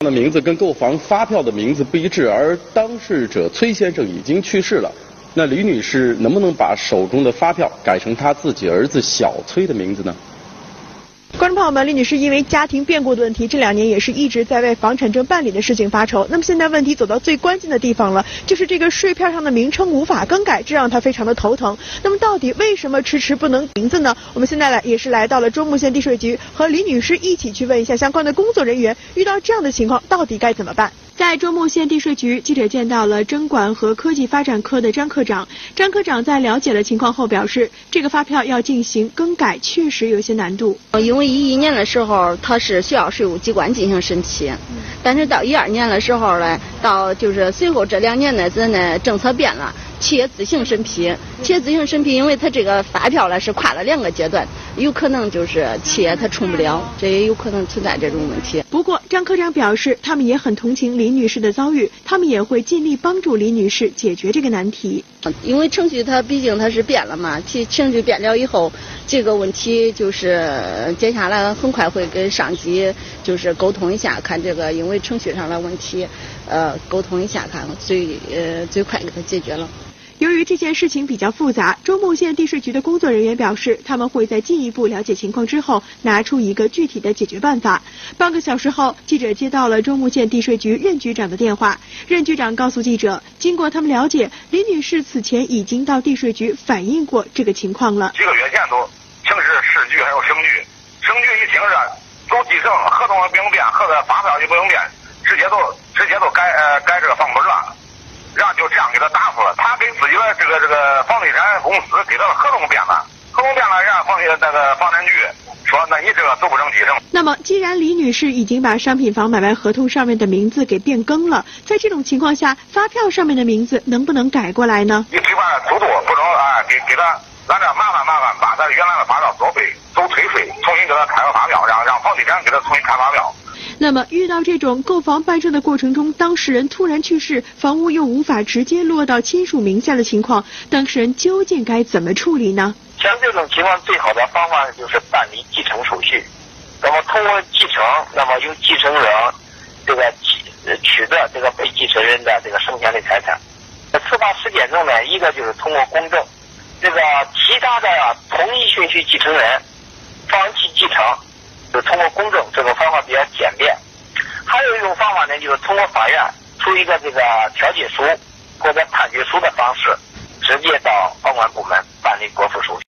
的名字跟购房发票的名字不一致，而当事者崔先生已经去世了。那李女士能不能把手中的发票改成她自己儿子小崔的名字呢？观众朋友们，李女士因为家庭变故的问题，这两年也是一直在为房产证办理的事情发愁。那么现在问题走到最关键的地方了，就是这个税票上的名称无法更改，这让她非常的头疼。那么到底为什么迟迟不能名字呢？我们现在来也是来到了中牟县地税局，和李女士一起去问一下相关的工作人员，遇到这样的情况到底该怎么办？在中牟县地税局，记者见到了征管和科技发展科的张科长。张科长在了解了情况后表示，这个发票要进行更改，确实有些难度。因为一一年的时候，它是需要税务机关进行审批，但是到一二年的时候呢，到就是随后这两年呢，咱的政策变了。企业自行审批，企业自行审批，因为它这个发票呢是跨了两个阶段，有可能就是企业它充不了，这也有可能存在这种问题。不过张科长表示，他们也很同情李女士的遭遇，他们也会尽力帮助李女士解决这个难题。因为程序它毕竟它是变了嘛，其程序变了以后，这个问题就是接下来很快会跟上级就是沟通一下，看这个因为程序上的问题，呃，沟通一下看最呃最快给它解决了。由于这件事情比较复杂，中牟县地税局的工作人员表示，他们会在进一步了解情况之后，拿出一个具体的解决办法。半个小时后，记者接到了中牟县地税局任局长的电话，任局长告诉记者，经过他们了解，李女士此前已经到地税局反映过这个情况了。几个月前都请示市局还有省局，省局一听是走继承，合同也不用变，合同发票也不用变，直接都直接都改呃改这个房本了。然后就这样给他答复了，他给自己的这个这个房地产公司给他的合同变了，合同变了，然后房地那个房产局说，那你这个走不成继承。那么，既然李女士已经把商品房买卖合同上面的名字给变更了，在这种情况下，发票上面的名字能不能改过来呢？你最快速度不能啊，给给他咱这麻烦麻烦，把他原来的发票作废，走退税，重新给他开个发票，让让房地产给他重新开发票。那么，遇到这种购房办证的过程中，当事人突然去世，房屋又无法直接落到亲属名下的情况，当事人究竟该怎么处理呢？像这种情况，最好的方法就是办理继承手续。那么通过继承，那么由继承人这个取取得这个被继承人的这个剩下的财产。在司法实践中呢，一个就是通过公证，这个其他的同一顺序继承人放弃继承。就通过公证这种方法比较简便，还有一种方法呢，就是通过法院出一个这个调解书或者判决书的方式，直接到房管部门办理过户手续。